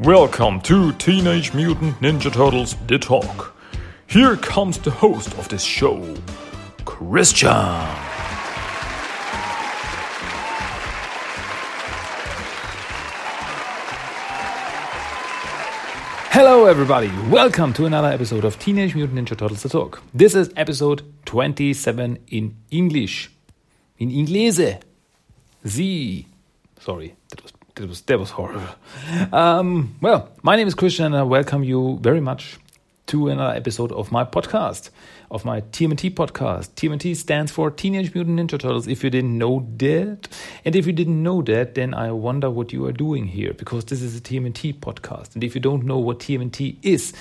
Welcome to Teenage Mutant Ninja Turtles The Talk. Here comes the host of this show, Christian. Hello, everybody. Welcome to another episode of Teenage Mutant Ninja Turtles The Talk. This is episode 27 in English. In Inglese. Sie. Sorry, that was that was that was horrible. Um, well, my name is Christian, and I welcome you very much to another episode of my podcast, of my TMNT podcast. TMNT stands for Teenage Mutant Ninja Turtles. If you didn't know that, and if you didn't know that, then I wonder what you are doing here because this is a TMNT podcast. And if you don't know what TMNT is,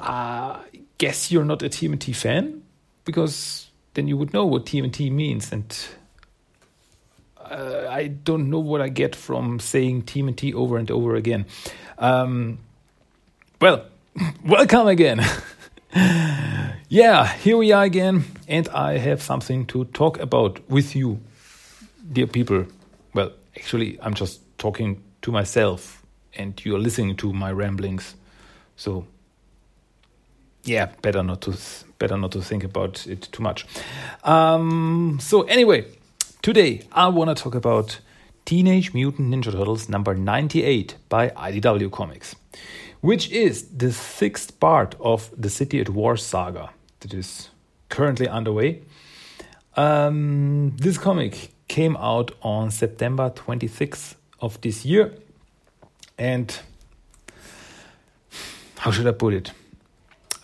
I guess you're not a TMNT fan because then you would know what TMNT means and. Uh, I don't know what I get from saying TMNT over and over again. Um, well, welcome again. yeah, here we are again, and I have something to talk about with you, dear people. Well, actually, I'm just talking to myself, and you're listening to my ramblings. So, yeah, better not to better not to think about it too much. Um, so anyway, today I want to talk about Teenage Mutant Ninja Turtles number 98 by IDW Comics which is the sixth part of the City at War saga that is currently underway. Um, this comic came out on September 26th of this year, and how should I put it?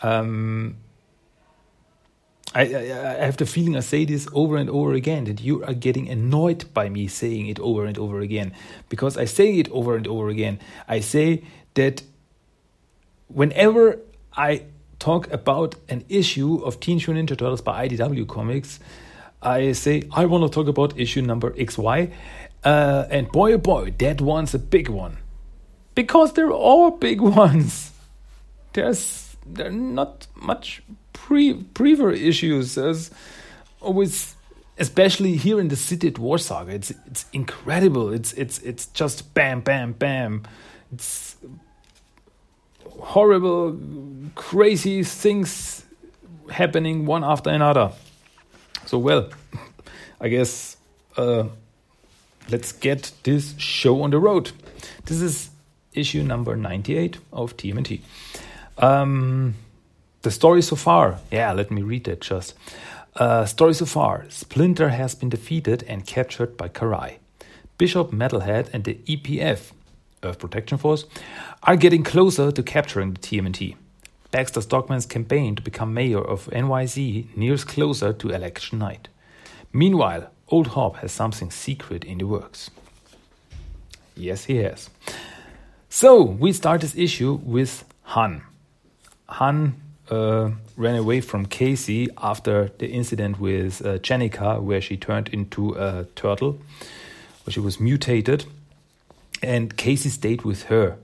Um, I, I, have the feeling I say this over and over again that you are getting annoyed by me saying it over and over again because I say it over and over again. I say that whenever I talk about an issue of Teenage Mutant Ninja Turtles by IDW Comics, I say I want to talk about issue number XY, uh, and boy oh boy, that one's a big one, because they're all big ones. There's there not much pre prever issues. There's always, especially here in the City at War saga. it's it's incredible. It's it's it's just bam bam bam. It's horrible, crazy things happening one after another. So, well, I guess uh, let's get this show on the road. This is issue number 98 of TMNT. Um, the story so far, yeah, let me read that just. Uh, story so far Splinter has been defeated and captured by Karai. Bishop Metalhead and the EPF Earth Protection Force, are getting closer to capturing the TMNT. Baxter Stockman's campaign to become mayor of NYC nears closer to election night. Meanwhile, Old Hob has something secret in the works. Yes, he has. So, we start this issue with Han. Han uh, ran away from Casey after the incident with uh, Jennika, where she turned into a turtle, where she was mutated and Casey stayed with her.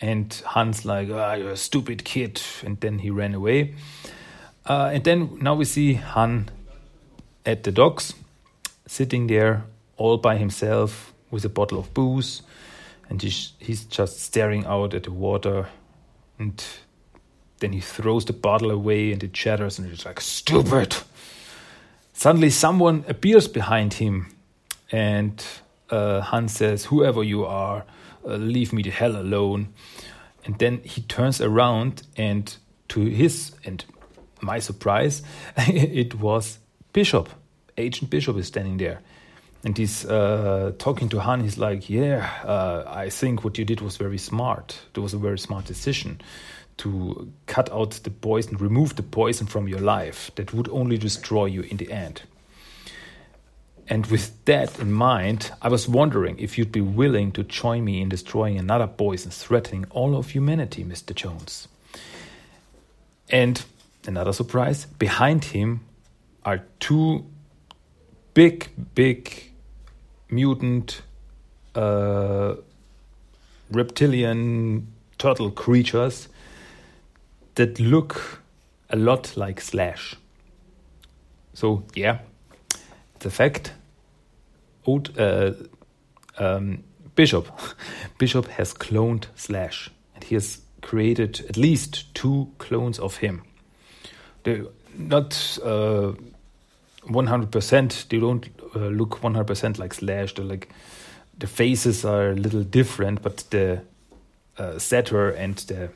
And Han's like, ah, oh, you're a stupid kid. And then he ran away. Uh, and then now we see Han at the docks, sitting there all by himself with a bottle of booze. And he's just staring out at the water. And then he throws the bottle away and it shatters. And he's like, stupid. Suddenly someone appears behind him. And uh, Han says, Whoever you are, uh, leave me the hell alone. And then he turns around, and to his and my surprise, it was Bishop. Agent Bishop is standing there. And he's uh, talking to Han. He's like, Yeah, uh, I think what you did was very smart. It was a very smart decision to cut out the poison, remove the poison from your life that would only destroy you in the end. And with that in mind, I was wondering if you'd be willing to join me in destroying another poison threatening all of humanity, Mr. Jones. And another surprise behind him are two big, big mutant uh, reptilian turtle creatures that look a lot like Slash. So, yeah, the fact old uh, um, Bishop Bishop has cloned Slash and He has created at least two clones of him. They're not uh, 100%, they don't uh, look 100% like Slash. They're like, the faces are a little different, but the uh, stature and the uh,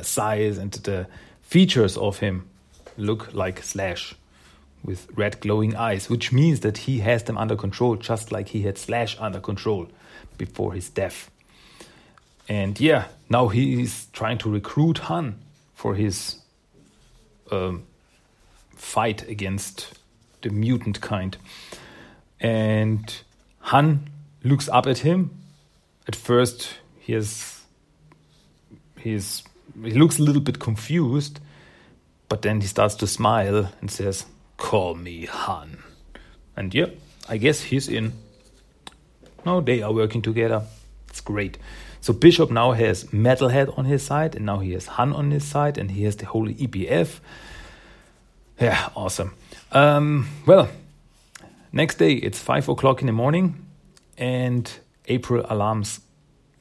size and the features of him look like Slash with red glowing eyes, which means that he has them under control, just like he had Slash under control before his death. And yeah, now he is trying to recruit Han for his um, fight against the mutant kind. And Han looks up at him. At first, he has he's he looks a little bit confused, but then he starts to smile and says, "Call me Han." And yeah, I guess he's in. Now they are working together. It's great. So Bishop now has Metalhead on his side, and now he has Han on his side, and he has the whole EPF. Yeah, awesome. Um, well, next day it's five o'clock in the morning, and April alarms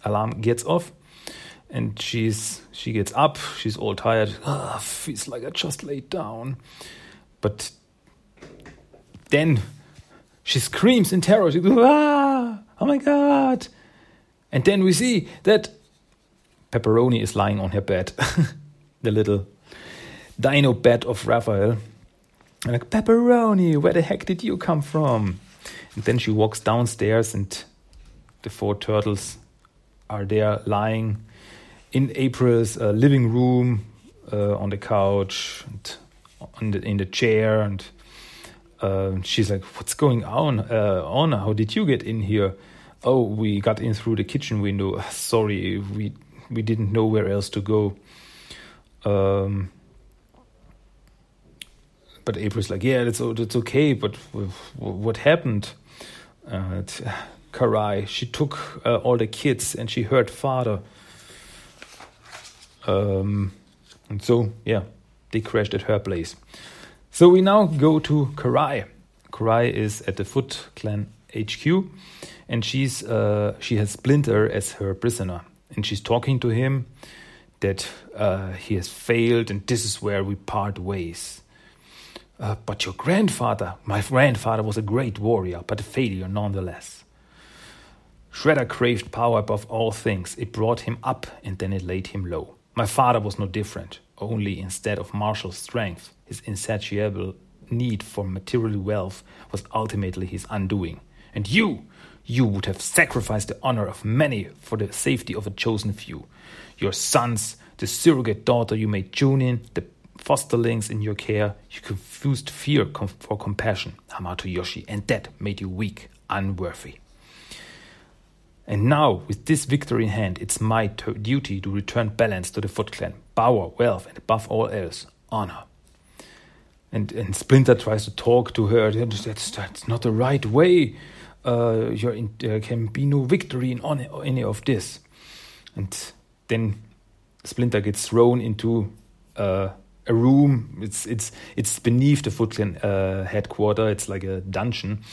alarm gets off, and she's she gets up. She's all tired. Ah, feels like I just laid down, but then she screams in terror. She goes, "Ah! Oh my god!" And then we see that Pepperoni is lying on her bed, the little dino bed of Raphael. And like, Pepperoni, where the heck did you come from? And then she walks downstairs, and the four turtles are there lying in April's uh, living room uh, on the couch and on the, in the chair. And uh, she's like, What's going on? Uh, on? How did you get in here? Oh, we got in through the kitchen window. Sorry, we we didn't know where else to go. Um, but April's like, yeah, that's that's okay. But what happened? Uh, Karai, she took uh, all the kids and she hurt father. Um, and so yeah, they crashed at her place. So we now go to Karai. Karai is at the Foot Clan HQ, and she's uh, she has Splinter as her prisoner, and she's talking to him that uh, he has failed, and this is where we part ways. Uh, but your grandfather, my grandfather was a great warrior, but a failure nonetheless. Shredder craved power above all things. It brought him up and then it laid him low. My father was no different, only instead of martial strength, his insatiable need for material wealth was ultimately his undoing. And you, you would have sacrificed the honor of many for the safety of a chosen few. Your sons, the surrogate daughter you made Junin, the fosterlings in your care, you confused fear for compassion, Hamato Yoshi, and that made you weak, unworthy. And now, with this victory in hand, it's my duty to return balance to the Foot Clan, power, wealth, and above all else, honor. And, and Splinter tries to talk to her. That's, that's not the right way. Uh, in, there can be no victory in any of this. And then Splinter gets thrown into uh, a room. It's it's it's beneath the Foot Clan uh, headquarter. It's like a dungeon.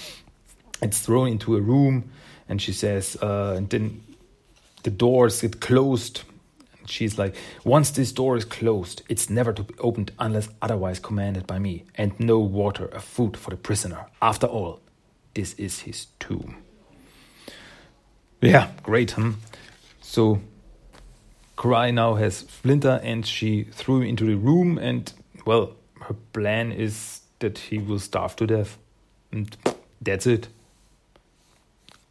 It's thrown into a room, and she says, uh, and then the doors get closed. And she's like, once this door is closed, it's never to be opened unless otherwise commanded by me, and no water or food for the prisoner. After all, this is his tomb. Yeah, great, huh? So Karai now has Splinter and she threw him into the room and well, her plan is that he will starve to death. And that's it.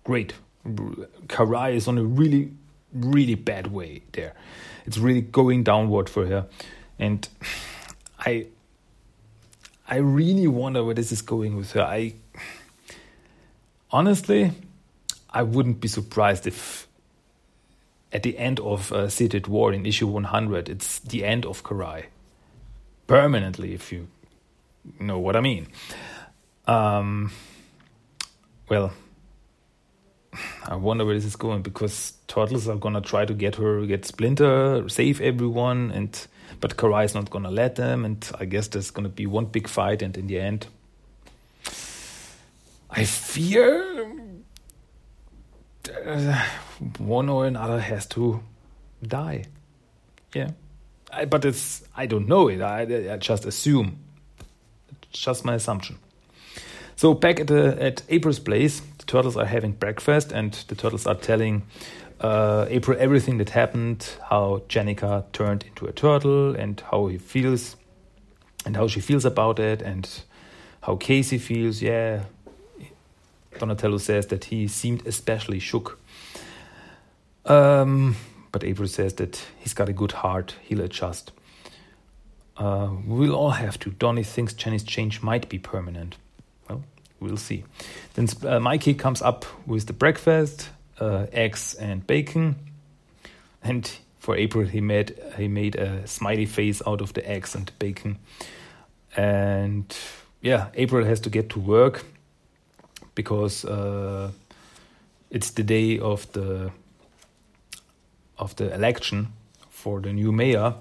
Great. Karai is on a really, really bad way there. It's really going downward for her. And I I really wonder where this is going with her. I honestly I wouldn't be surprised if at the end of uh, City at War in issue 100, it's the end of Karai. Permanently, if you know what I mean. Um, well, I wonder where this is going because Turtles are gonna try to get her, get Splinter, save everyone, and but Karai is not gonna let them, and I guess there's gonna be one big fight, and in the end, I fear uh, one or another has to die. Yeah, I, but it's I don't know it. I, I just assume. It's just my assumption. So back at the at April's place, turtles are having breakfast, and the turtles are telling uh, April everything that happened, how Jennika turned into a turtle, and how he feels, and how she feels about it, and how Casey feels. Yeah, Donatello says that he seemed especially shook. Um, but April says that he's got a good heart, he'll adjust. Uh, we'll all have to. Donny thinks Jenny's change might be permanent. Well, see. Then uh, Mikey comes up with the breakfast, uh, eggs and bacon, and for April he made he made a smiley face out of the eggs and bacon, and yeah, April has to get to work because uh, it's the day of the of the election for the new mayor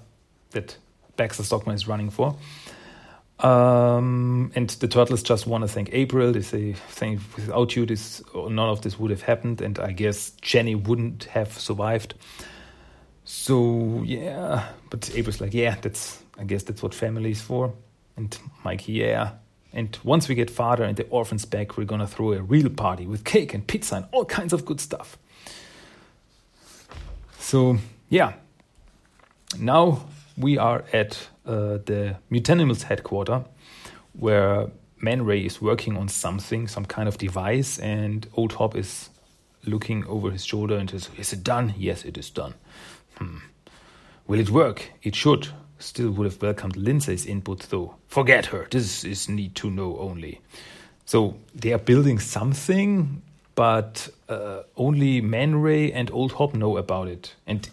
that Baxter Stockman is running for. Um, and the Turtles just want to thank April. They say, "Thank without you, this none of this would have happened." And I guess Jenny wouldn't have survived. So yeah, but April's like, "Yeah, that's I guess that's what family is for." And Mike, "Yeah." And once we get father and the orphans back, we're gonna throw a real party with cake and pizza and all kinds of good stuff. So yeah, now we are at uh, the Mutanimals headquarters, where Man Ray is working on something, some kind of device, and Old Hob is looking over his shoulder and says, "Is it done? Yes, it is done. Hmm. Will it work? It should. Still would have welcomed Lindsay's input, though. Forget her. This is need to know only." So they are building something, but uh, only Man Ray and Old Hob know about it. And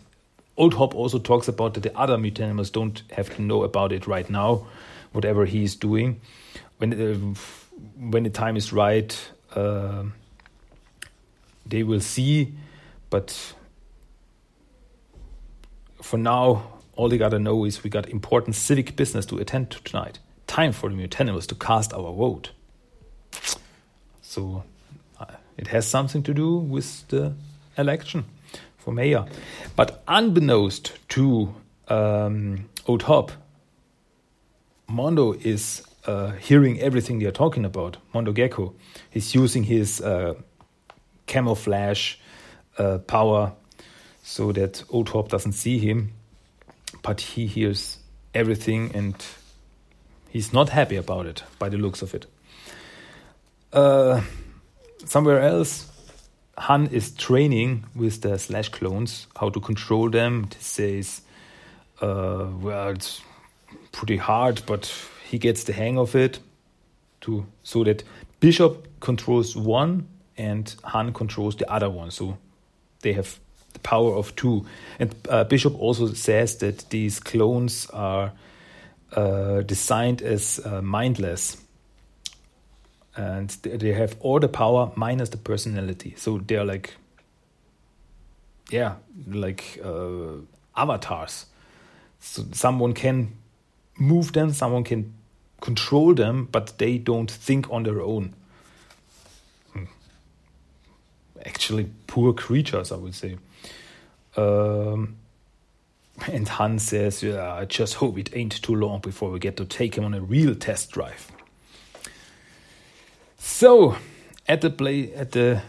Old Hob also talks about that the other mutanimals don't have to know about it right now, whatever he is doing. When uh, when the time is right, uh, they will see. But for now, all they gotta know is we got important civic business to attend to tonight. Time for the mutanimals to cast our vote. So it has something to do with the election for mayor. But unbeknownst to um, Old Mondo is uh, hearing everything they're talking about. Mondo Gecko. is using his uh, camouflage uh, power so that Old doesn't see him, but he hears everything and he's not happy about it by the looks of it. Uh, somewhere else, Han is training with the Slash clones how to control them. He says, uh, well, it's pretty hard, but he gets the hang of it. To so that Bishop controls one and Han controls the other one. So they have the power of two. And uh, Bishop also says that these clones are uh, designed as uh, mindless and they have all the power minus the personality. So they're like, yeah, like uh, avatars. So someone can move them, someone can control them, but they don't think on their own. Hmm. Actually, poor creatures, I would say. Um, and Hans says, yeah, I just hope it ain't too long before we get to take him on a real test drive. So, at the play, at the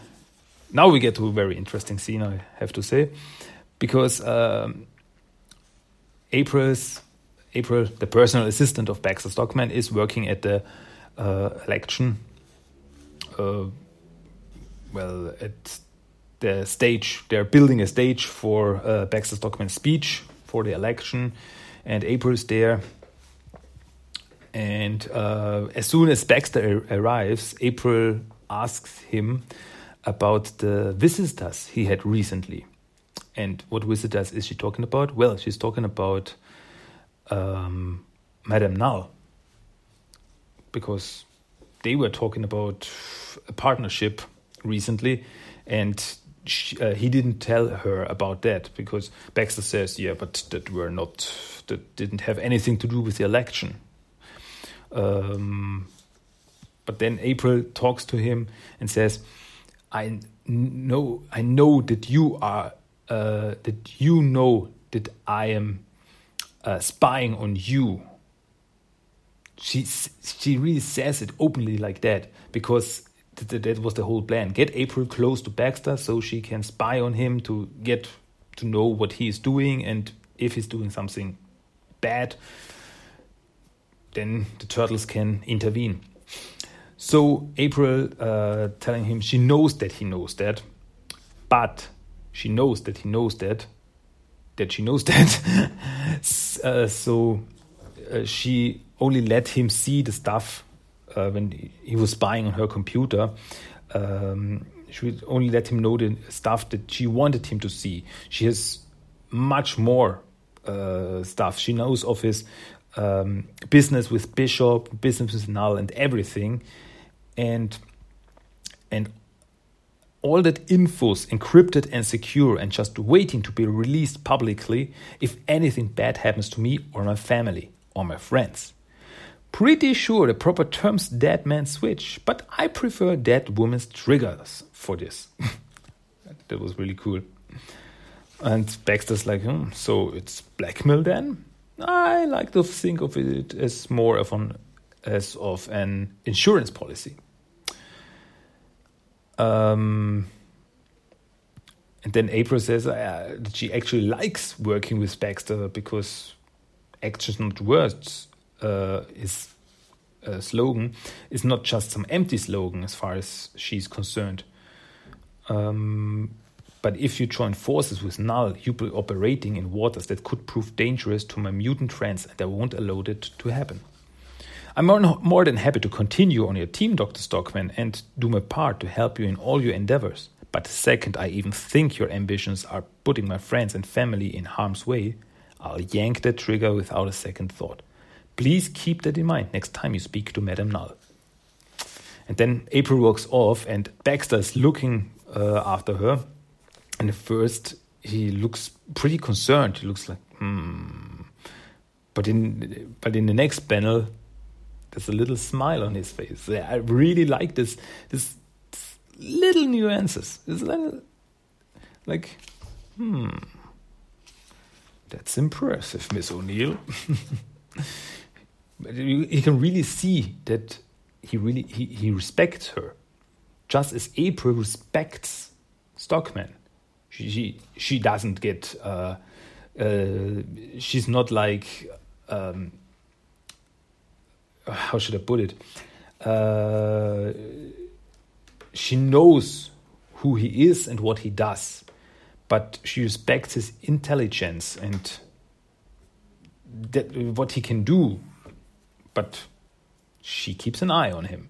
now we get to a very interesting scene, I have to say, because um, April's April, the personal assistant of Baxter Stockman, is working at the uh, election. Uh, well, at the stage, they're building a stage for uh, Baxter Stockman's speech for the election, and April's there and uh, as soon as Baxter arrives, April asks him about the visitors he had recently. And what visitors is she talking about? Well, she's talking about um, Madame Null. Because they were talking about a partnership recently, and she, uh, he didn't tell her about that because Baxter says, "Yeah, but that were not that didn't have anything to do with the election." Um, but then April talks to him and says, "I know, I know that you are uh, that you know that I am uh, spying on you. She she really says it openly like that because th- that was the whole plan. Get April close to Baxter so she can spy on him to get to know what he is doing and if he's doing something bad, then the turtles can intervene. So April uh, telling him she knows that he knows that, but she knows that he knows that, that she knows that. uh, so uh, she only let him see the stuff uh, when he was spying on her computer. Um, she would only let him know the stuff that she wanted him to see. She has much more uh, stuff. She knows of his um, business with Bishop, business with Null, and everything, and and all that info's encrypted and secure and just waiting to be released publicly if anything bad happens to me or my family or my friends. Pretty sure the proper term's dead man switch, but I prefer dead woman's triggers for this. that was really cool. And Baxter's like, hmm, so it's blackmail then? I like to think of it as more of an as of an insurance policy. Um, and then April says uh, that she actually likes working with Baxter because actions, not words, uh, is a slogan is not just some empty slogan as far as she's concerned. Um, but if you join forces with Null, you'll be operating in waters that could prove dangerous to my mutant friends, and I won't allow it to happen. I'm more than happy to continue on your team, Dr. Stockman, and do my part to help you in all your endeavors. But the second I even think your ambitions are putting my friends and family in harm's way, I'll yank the trigger without a second thought. Please keep that in mind next time you speak to Madame Null. And then April walks off, and Baxter is looking uh, after her and at first he looks pretty concerned. He looks like, hmm. But in but in the next panel, there's a little smile on his face. I really like this this, this little nuances. It's little, like, hmm, that's impressive, Miss O'Neill. you, you can really see that he really he, he respects her, just as April respects Stockman she she, doesn't get uh, uh, she's not like um, how should I put it? Uh, she knows who he is and what he does but she respects his intelligence and that, what he can do but she keeps an eye on him.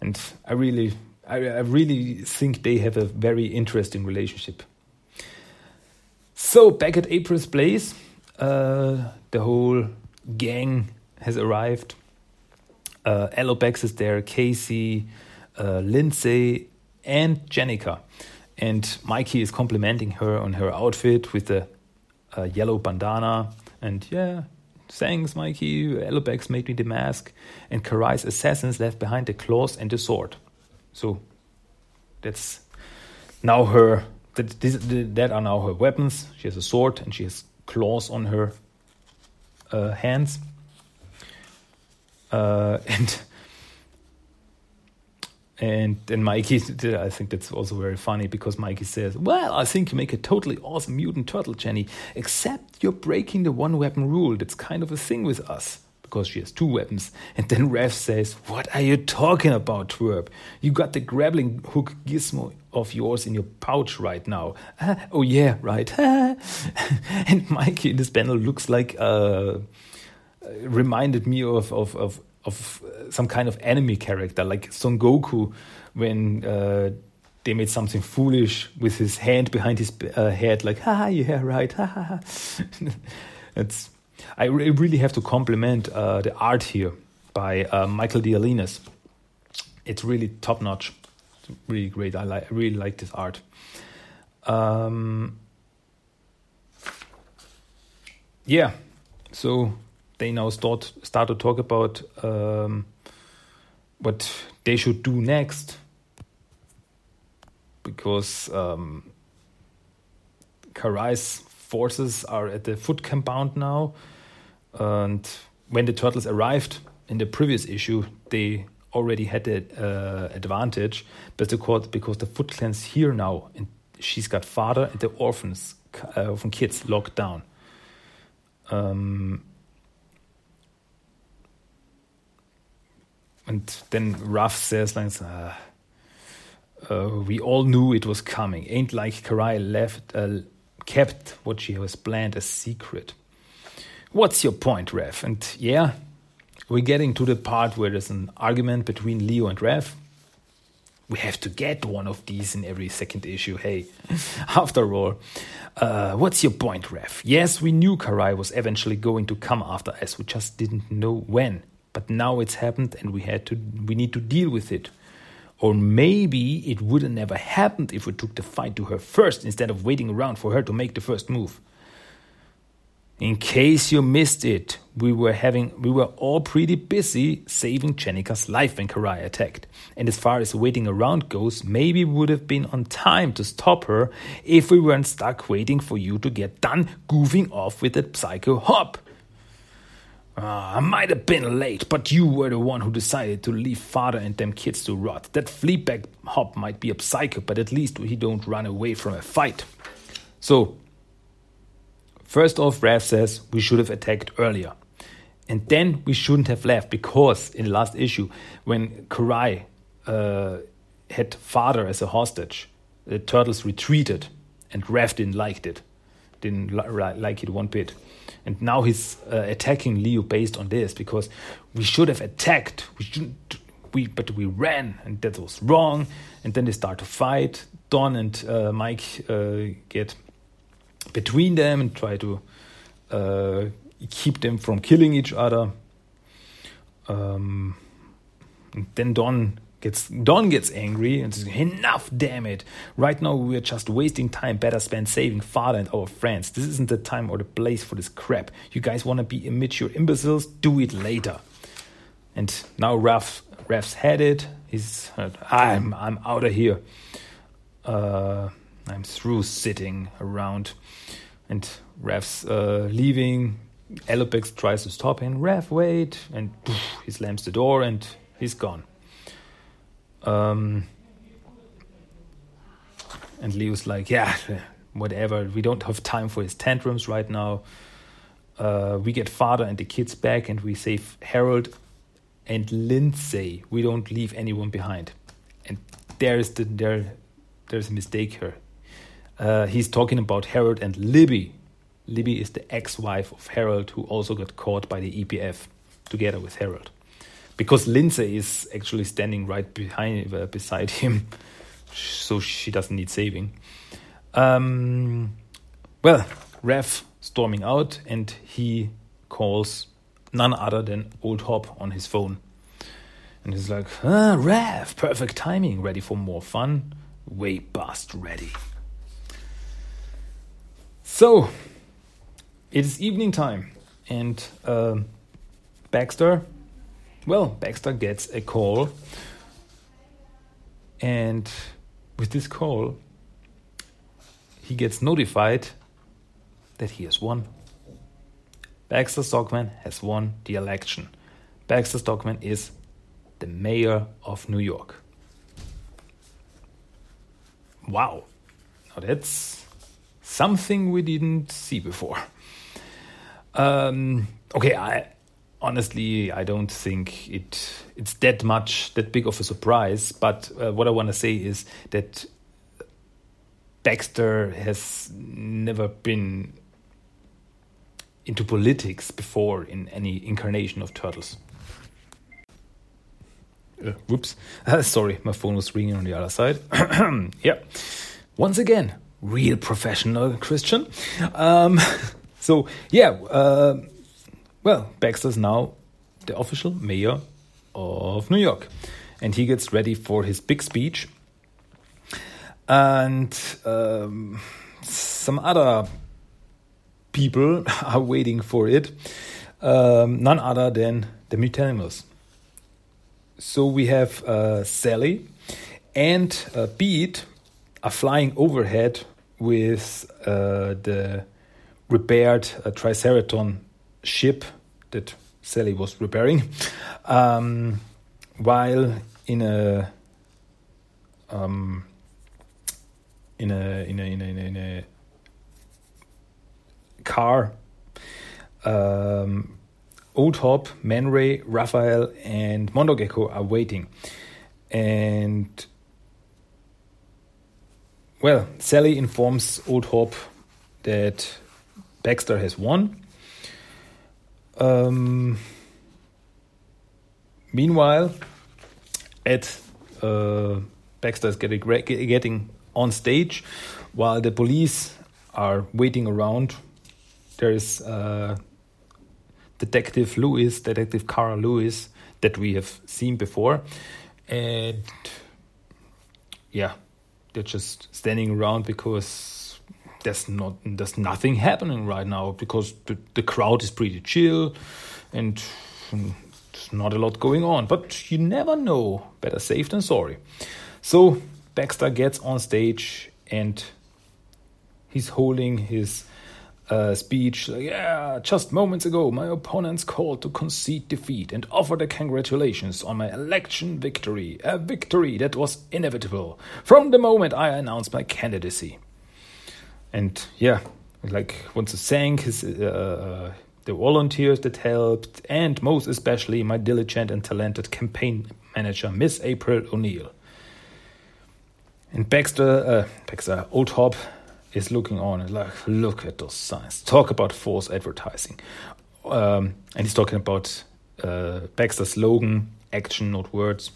And I really I, I really think they have a very interesting relationship so back at April's place, uh, the whole gang has arrived. Uh, is there, Casey, uh, Lindsay, and Jennika. And Mikey is complimenting her on her outfit with the uh, yellow bandana. And yeah, thanks, Mikey. Alopex made me the mask. And Karai's assassins left behind the claws and the sword. So that's now her that, this, that are now her weapons. She has a sword and she has claws on her uh, hands. Uh, and and then Mikey, I think that's also very funny because Mikey says, Well, I think you make a totally awesome mutant turtle, Jenny, except you're breaking the one weapon rule. That's kind of a thing with us because she has two weapons. And then Rev says, What are you talking about, Twerp? You got the grappling hook gizmo of yours in your pouch right now. Uh, oh, yeah, right. and Mikey in this panel looks like, uh, reminded me of, of, of, of some kind of enemy character, like Son Goku when. Uh, they made something foolish with his hand behind his uh, head, like, ha, yeah, right, ha, ha, ha. it's I re really have to compliment uh, the art here by uh, Michael Dialynas. It's really top notch. It's really great. I, like, I really like this art. Um, yeah, so they now start start to talk about um, what they should do next because um, Karai's forces are at the foot compound now. And when the turtles arrived in the previous issue, they already had the uh, advantage, but because because the Foot Clan's here now, and she's got father and the orphans, uh, orphan kids locked down. Um, and then Raph says like, uh, uh, "We all knew it was coming. Ain't like Karai left, uh, kept what she was planned a secret." What's your point, Rev? And yeah, we're getting to the part where there's an argument between Leo and Rev. We have to get one of these in every second issue. Hey, after all, uh, what's your point, Rev? Yes, we knew Karai was eventually going to come after us. We just didn't know when. But now it's happened, and we had to. We need to deal with it. Or maybe it would have never happened if we took the fight to her first instead of waiting around for her to make the first move. In case you missed it, we were having we were all pretty busy saving Jennika's life when Karai attacked. And as far as waiting around goes, maybe we would have been on time to stop her if we weren't stuck waiting for you to get done goofing off with that psycho Hob. Uh, I might have been late, but you were the one who decided to leave father and them kids to rot. That fleabag Hob might be a psycho, but at least he don't run away from a fight. So First off, Rev says we should have attacked earlier. And then we shouldn't have left because in the last issue, when Karai uh, had father as a hostage, the turtles retreated and Rev didn't like it. Didn't li like it one bit. And now he's uh, attacking Leo based on this because we should have attacked. We shouldn't. We, but we ran and that was wrong. And then they start to fight. Don and uh, Mike uh, get between them and try to uh, keep them from killing each other. Um, then Don gets Don gets angry and says, "Enough, damn it! Right now we're just wasting time. Better spend saving father and our friends. This isn't the time or the place for this crap. You guys want to be immature imbeciles? Do it later." And now Raph Raph's had it. He's I'm I'm out of here. Uh, I'm through sitting around. And Rev's uh, leaving. Alopex tries to stop him. Rev, wait. And poof, he slams the door and he's gone. Um, and Leo's like, yeah, whatever. We don't have time for his tantrums right now. Uh, we get father and the kids back and we save Harold and Lindsay. We don't leave anyone behind. And there is the there there's a mistake here. Uh, he's talking about Harold and Libby. Libby is the ex-wife of Harold, who also got caught by the EPF together with Harold, because Lindsay is actually standing right behind uh, beside him, so she doesn't need saving. Um, well, Rev storming out, and he calls none other than Old Hob on his phone. And he's like, ah, Rev, perfect timing, ready for more fun? Way past ready. So, it is evening time, and uh, Baxter, well, Baxter gets a call, and with this call, he gets notified that he has won. Baxter Stockman has won the election. Baxter Stockman is the mayor of New York. Wow. Now that's something we didn't see before. Um, okay, I honestly I don't think it it's that much that big of a surprise. But uh, what I want to say is that Baxter has never been into politics before in any incarnation of Turtles. Uh, whoops. Uh, sorry, my phone was ringing on the other side. yeah. Once again, real professional Christian. Um, so yeah, uh, well, Baxter's now the official mayor of New York, and he gets ready for his big speech. And um, some other people are waiting for it. Um, none other than the Mutanimals. So we have uh, Sally and uh, Pete are flying overhead with uh, the repaired uh, Triceraton ship that Sally was repairing, um, while in a um, in a in a in a, in a car. Um, Old Hob, Man Ray, Raphael, and Mondo Gecko are waiting. And well, Sally informs Old Hob that Baxter has won. Um, meanwhile, Ed uh, Baxter is getting getting on stage while the police are waiting around. There is uh, Detective Lewis, Detective Cara Lewis, that we have seen before, and yeah, they're just standing around because there's not there's nothing happening right now because the, the crowd is pretty chill and there's not a lot going on. But you never know. Better safe than sorry. So Baxter gets on stage and he's holding his uh, speech. Like, yeah, just moments ago, my opponents called to concede defeat and offer their congratulations on my election victory. A victory that was inevitable from the moment I announced my candidacy. And yeah, like wants to thank his uh, the volunteers that helped, and most especially my diligent and talented campaign manager, Miss April O'Neill. And Baxter, uh, Baxter, Old Hob is looking on and like, look at those signs. Talk about false advertising. Um, and he's talking about uh, Baxter's slogan, action, not words.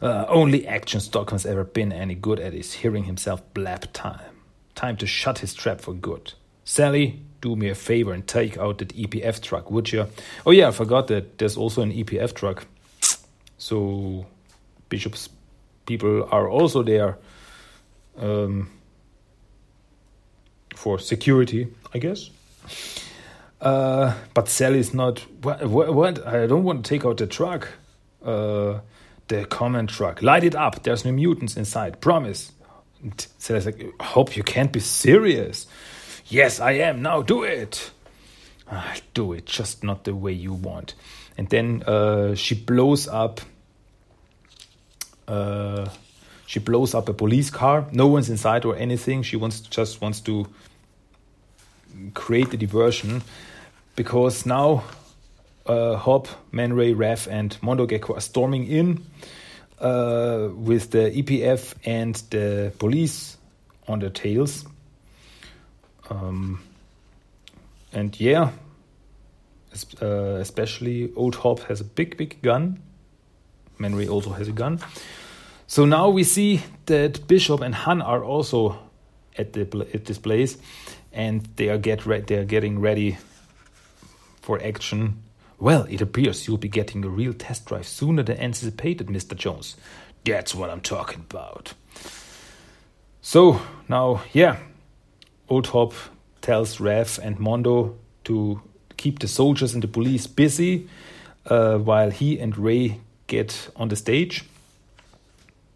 Uh, only action Stockman's ever been any good at is hearing himself blab time. Time to shut his trap for good. Sally, do me a favor and take out that EPF truck, would you? Oh yeah, I forgot that there's also an EPF truck. So Bishop's people are also there. Um, for security, I guess. Uh, but Sally's not. What, what, I don't want to take out the truck. Uh, the common truck. Light it up. There's no mutants inside. Promise. And Sally's like, hope you can't be serious. Yes, I am. Now do it. I'll do it, just not the way you want. And then uh, she blows up. Uh, she blows up a police car. No one's inside or anything. She wants just wants to create the diversion because now uh, Hob, Man Ray, Rev, and Mondo Gecko are storming in uh, with the EPF and the police on their tails. Um, and yeah, uh, especially Old Hob has a big, big gun. Man Ray also has a gun. So now we see that Bishop and Han are also at the at this place, and they are get re- they are getting ready for action. Well, it appears you'll be getting a real test drive sooner than anticipated, Mr. Jones. That's what I'm talking about. So now, yeah, Old Hob tells Rev and Mondo to keep the soldiers and the police busy uh, while he and Ray get on the stage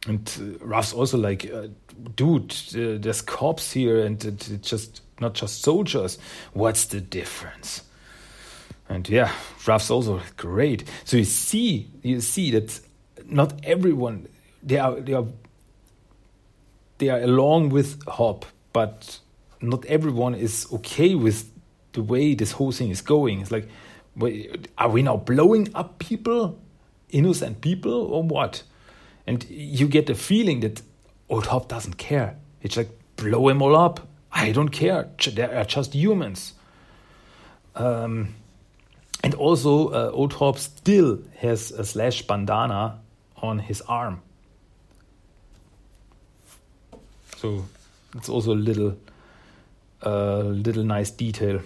and uh, also like, uh, dude, uh, there's cops here, and it's just not just soldiers. What's the difference? And yeah, Raph's also great. So you see, you see that not everyone they are they are they are along with Hob, but not everyone is okay with the way this whole thing is going. It's like, are we now blowing up people, innocent people, or what? And you get the feeling that Old Hob doesn't care. It's like, blow them all up. I don't care. They are just humans. Um, and also, uh, Hob still has a slash bandana on his arm. So it's also a little, uh, little nice detail.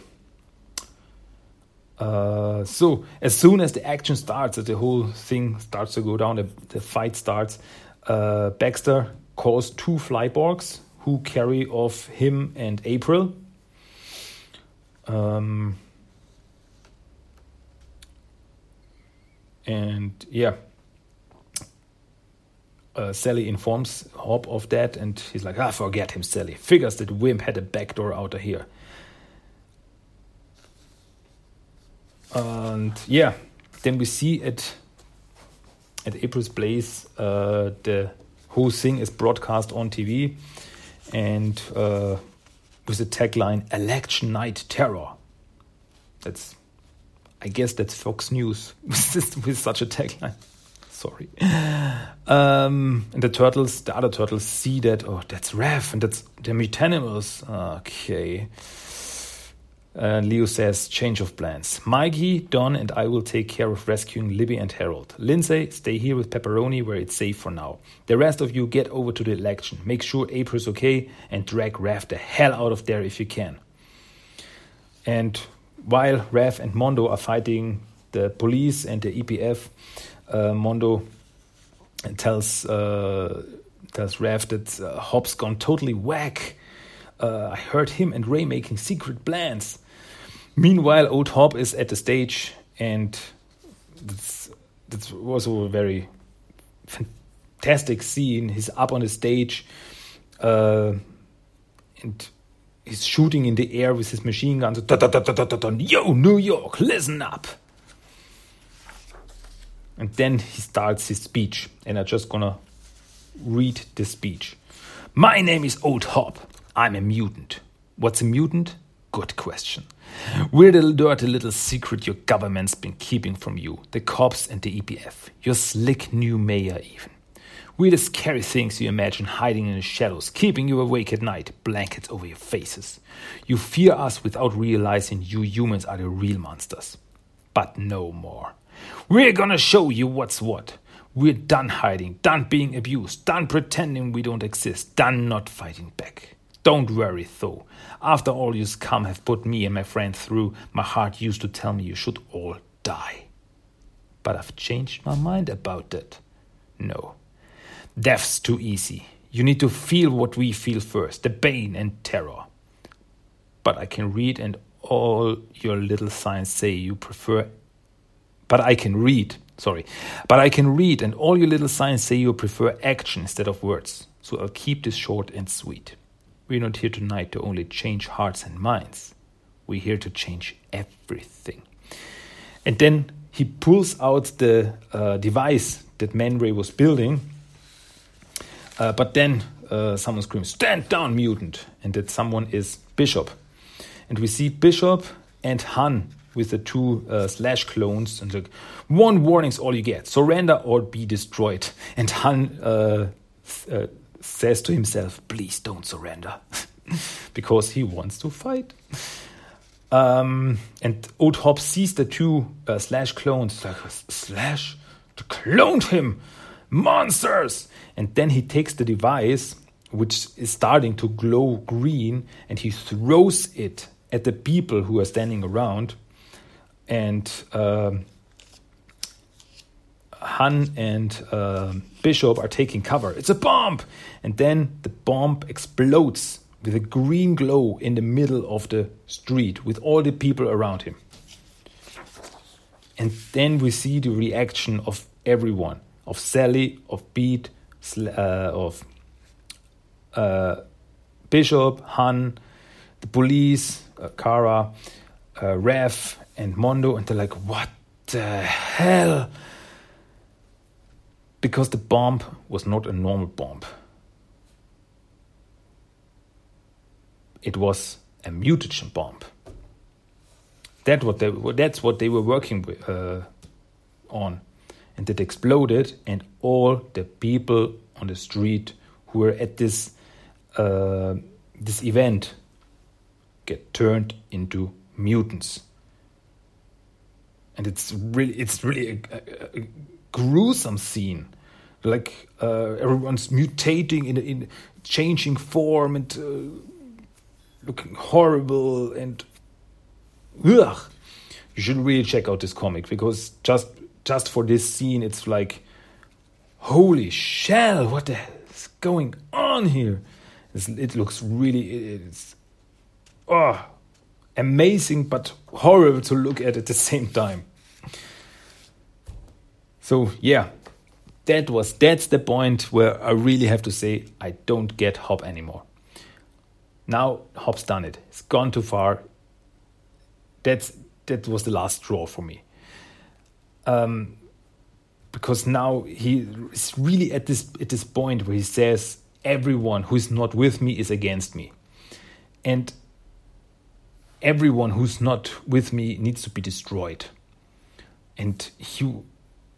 Uh, so as soon as the action starts, the whole thing starts to go down, the, the fight starts. Uh, Baxter calls two flyborgs who carry off him and April. Um, and yeah, uh, Sally informs Hob of that, and he's like, "Ah, forget him, Sally. Figures that Wim had a backdoor out of here." And yeah, then we see at at April's place uh, the whole thing is broadcast on TV, and uh, with the tagline "Election Night Terror." That's, I guess, that's Fox News with, with such a tagline. Sorry. Um, and the turtles, the other turtles, see that. Oh, that's Raph, and that's the Mutanimals. Okay. And Leo says, change of plans. Mikey, Don, and I will take care of rescuing Libby and Harold. Lindsey, stay here with Pepperoni where it's safe for now. The rest of you get over to the election. Make sure April's okay and drag Raph the hell out of there if you can. And while Raph and Mondo are fighting the police and the EPF, uh, Mondo tells uh, tells Raph that uh, Hob's gone totally whack. Uh, I heard him and Ray making secret plans. Meanwhile, Old Hob is at the stage, and that's, that's also a very fantastic scene. He's up on the stage, uh, and he's shooting in the air with his machine guns. Yo, New York, listen up! And then he starts his speech, and I'm just gonna read the speech. My name is Old Hob. I'm a mutant. What's a mutant? Good question. We're the dirty little secret your government's been keeping from you, the cops and the EPF, your slick new mayor, even. We're the scary things you imagine hiding in the shadows, keeping you awake at night, blankets over your faces. You fear us without realizing you humans are the real monsters. But no more. We're gonna show you what's what. We're done hiding, done being abused, done pretending we don't exist, done not fighting back. Don't worry, though. After all you scum have put me and my friend through, my heart used to tell me you should all die. But I've changed my mind about that. No. Death's too easy. You need to feel what we feel first the pain and terror. But I can read, and all your little signs say you prefer. But I can read, sorry. But I can read, and all your little signs say you prefer action instead of words. So I'll keep this short and sweet. We're not here tonight to only change hearts and minds. We're here to change everything. And then he pulls out the uh, device that Man Ray was building. Uh, but then uh, someone screams, Stand down, mutant! And that someone is Bishop. And we see Bishop and Han with the two uh, slash clones. And like, one warning's all you get surrender or be destroyed. And Han uh, uh, says to himself, please don't surrender, because he wants to fight. Um, and Old Hob sees the two uh, Slash clones, like, Slash, cloned him, monsters! And then he takes the device, which is starting to glow green, and he throws it at the people who are standing around. And um, Han and uh, Bishop are taking cover. It's a bomb! And then the bomb explodes with a green glow in the middle of the street with all the people around him. And then we see the reaction of everyone of Sally, of Pete, uh, of uh, Bishop, Han, the police, uh, Karai, uh, Raph, and Mondo. And they're like, what the hell? because the bomb was not a normal bomb. It was a mutagen bomb. That what they, that's what they were working with, uh, on. And it exploded, and all the people on the street who were at this, uh, this event get turned into mutants. And it's really, it's really a, a, a gruesome scene. Like uh, everyone's mutating in, in changing form and uh, looking horrible and ugh. You should really check out this comic because just just for this scene, it's like, holy shell! What the hell is going on here? It's, it looks really it's oh amazing but horrible to look at at the same time. So yeah, that was that's the point where I really have to say I don't get Hob anymore. Now Hob's done it. It's gone too far. That's that was the last straw for me. Um, because now he is really at this at this point where he says everyone who is not with me is against me, and everyone who's not with me needs to be destroyed. And he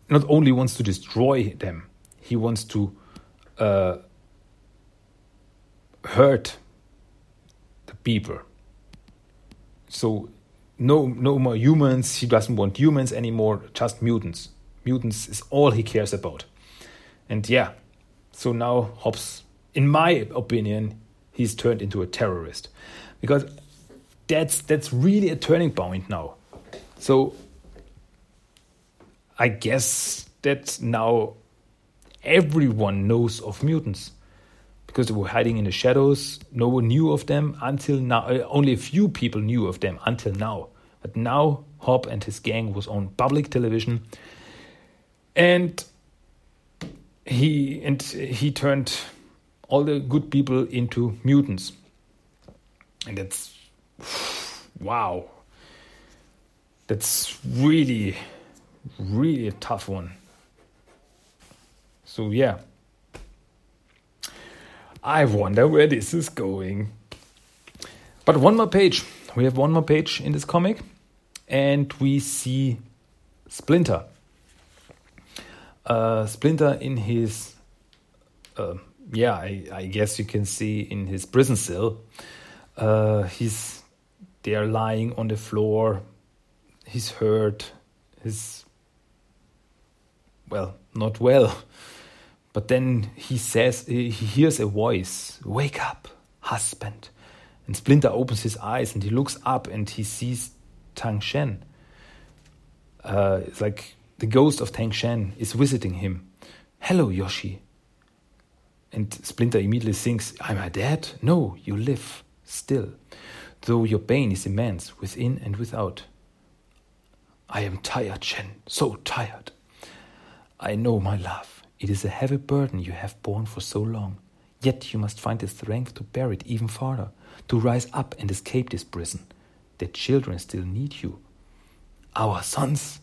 not only wants to destroy them, he wants to uh, hurt the people. So no no more humans. He doesn't want humans anymore. Just mutants. Mutants is all he cares about. And yeah, so now Hob's, in my opinion, he's turned into a terrorist because that's that's really a turning point now. So I guess that now everyone knows of mutants because they were hiding in the shadows. No one knew of them until now. Uh, only a few people knew of them until now. But now Hob and his gang was on public television, and he and he turned all the good people into mutants, and that's wow. That's really really a tough one. So, yeah. I wonder where this is going. But one more page. We have one more page in this comic, and we see Splinter. Uh, Splinter in his, uh, yeah, I, I, guess you can see in his prison cell. Uh, he's there lying on the floor. He's hurt. His well, not well. But then he says, he hears a voice, Wake up, husband. And Splinter opens his eyes and he looks up and he sees Tang Shen. Uh, it's like the ghost of Tang Shen is visiting him. Hello, Yoshi. And Splinter immediately thinks, Am I dead? No, you live still, though your pain is immense within and without. I am tired, Shen, so tired. I know, my love, it is a heavy burden you have borne for so long. Yet you must find the strength to bear it even farther, to rise up and escape this prison. The children still need you. Our sons,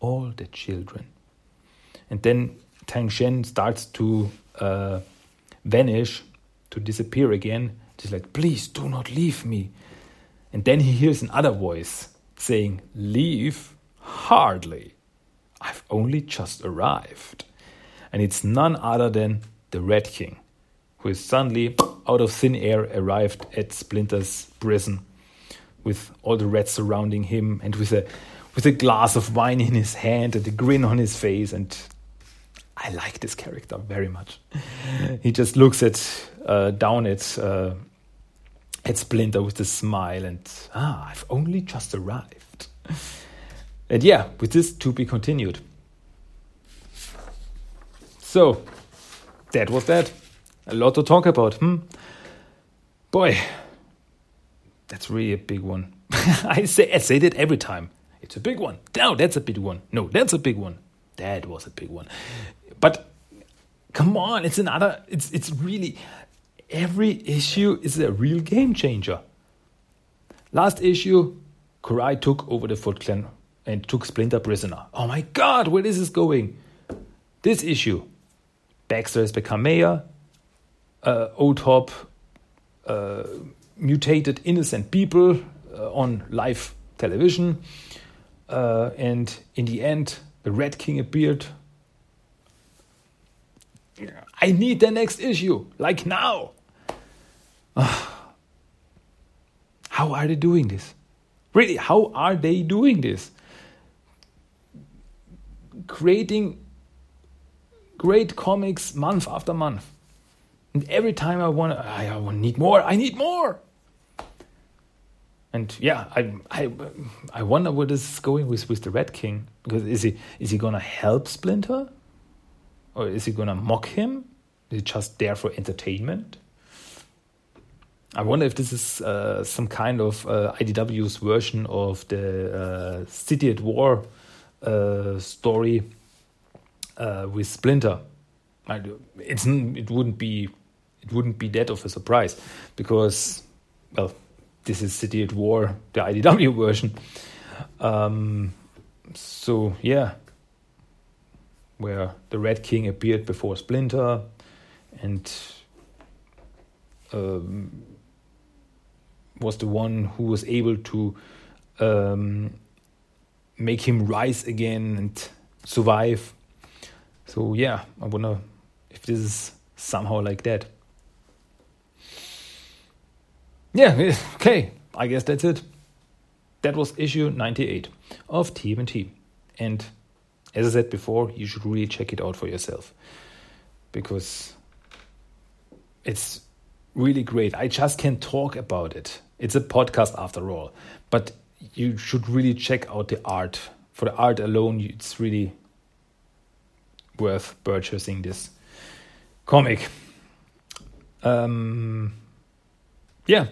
all the children. And then Tang Shen starts to uh, vanish, to disappear again. He's like, please do not leave me. And then he hears another voice saying, Leave? Hardly. I've only just arrived. And it's none other than the Red King, who is suddenly out of thin air arrived at Splinter's prison with all the rats surrounding him and with a with a glass of wine in his hand and a grin on his face and I like this character very much. he just looks at uh, down at uh, at Splinter with a smile and ah, I've only just arrived. And yeah, with this to be continued. So, that was that. A lot to talk about, hmm? Boy, that's really a big one. I say I say that every time. It's a big one. No, that's a big one. No, that's a big one. That was a big one. But come on, it's another. It's it's really every issue is a real game changer. Last issue, Karai took over the Foot Clan and took Splinter prisoner. Oh my god, where is this going? This issue. Baxter has become mayor. Uh, O-Top uh, mutated innocent people uh, on live television. Uh, and in the end, the Red King appeared. I need the next issue, like now. how are they doing this? Really, how are they doing this? creating great comics month after month. And every time I want, I, I need more. I need more. And yeah, I I I wonder what is going with with the Red King because is he is he gonna help Splinter, or is he gonna mock him? Is he just there for entertainment? I wonder if this is uh, some kind of uh, IDW's version of the uh, City at War uh, story uh, with Splinter. It's it wouldn't be it wouldn't be that of a surprise because well this is City at War the IDW version. Um, so yeah, where the Red King appeared before Splinter and um, was the one who was able to um, make him rise again and survive. So yeah, I wonder if this is somehow like that. Yeah, eh, okay, I guess that's it. That was issue 98 of TMNT. And as I said before, you should really check it out for yourself because it's really great. I just can't talk about it. It's a podcast after all, but you should really check out the art. For the art alone, it's really worth purchasing this comic. Um, yeah.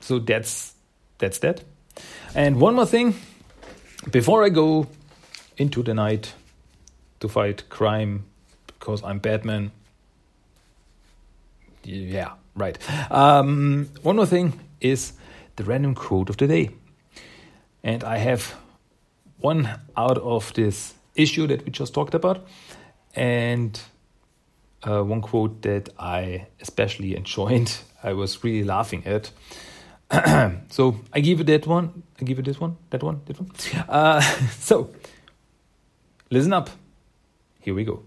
So that's that's that. And one more thing before I go into the night to fight crime because I'm Batman. Yeah, right. Um, one more thing is the random quote of the day. And I have one out of this issue that we just talked about, and uh, one quote that I especially enjoyed. I was really laughing at. so I give it that one. I give it this one, that one, that one. Uh, so listen up. Here we go.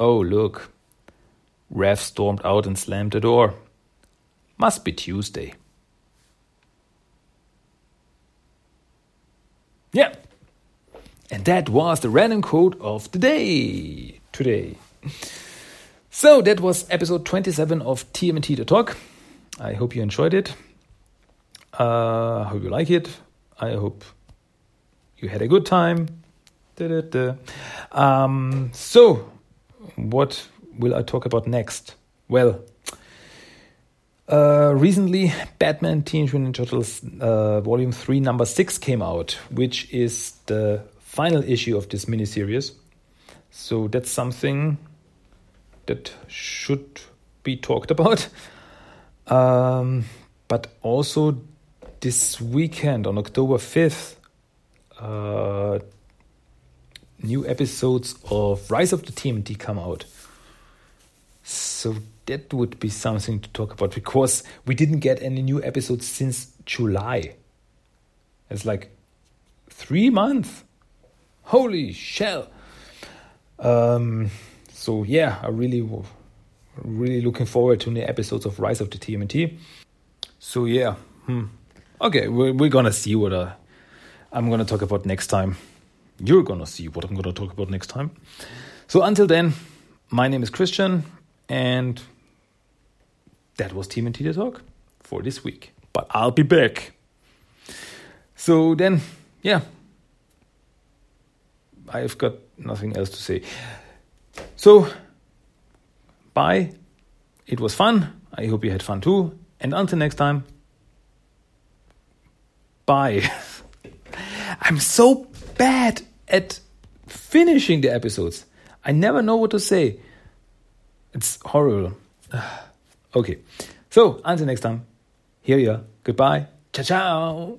Oh, look. Raph stormed out and slammed the door. Must be Tuesday. Yeah. And that was the random quote of the day today. So that was episode 27 of TMNT The Talk. I hope you enjoyed it. Uh, I hope you like it. I hope you had a good time. Da, da, da. Um, so, what will I talk about next? Well, uh, recently, Batman Teenage Mutant Turtles uh, Volume 3, Number 6 came out, which is the final issue of this miniseries. So that's something that should be talked about. Um, but also this weekend on October 5th, uh, new episodes of Rise of the TMNT come out. So that would be something to talk about because we didn't get any new episodes since July. It's like three months. Holy shell. Um, so yeah, I really, really looking forward to the episodes of Rise of the TMNT. So yeah, hmm. okay, we're, we're gonna see what uh, I'm gonna talk about next time. You're gonna see what I'm gonna talk about next time. So until then, my name is Christian, and that was TMNT The Talk for this week. But I'll be back. So then, yeah, I've got nothing else to say. So, bye. It was fun. I hope you had fun too. And until next time, bye. I'm so bad at finishing the episodes. I never know what to say. It's horrible. okay. So, until next time, here you are. Goodbye. Ciao, ciao.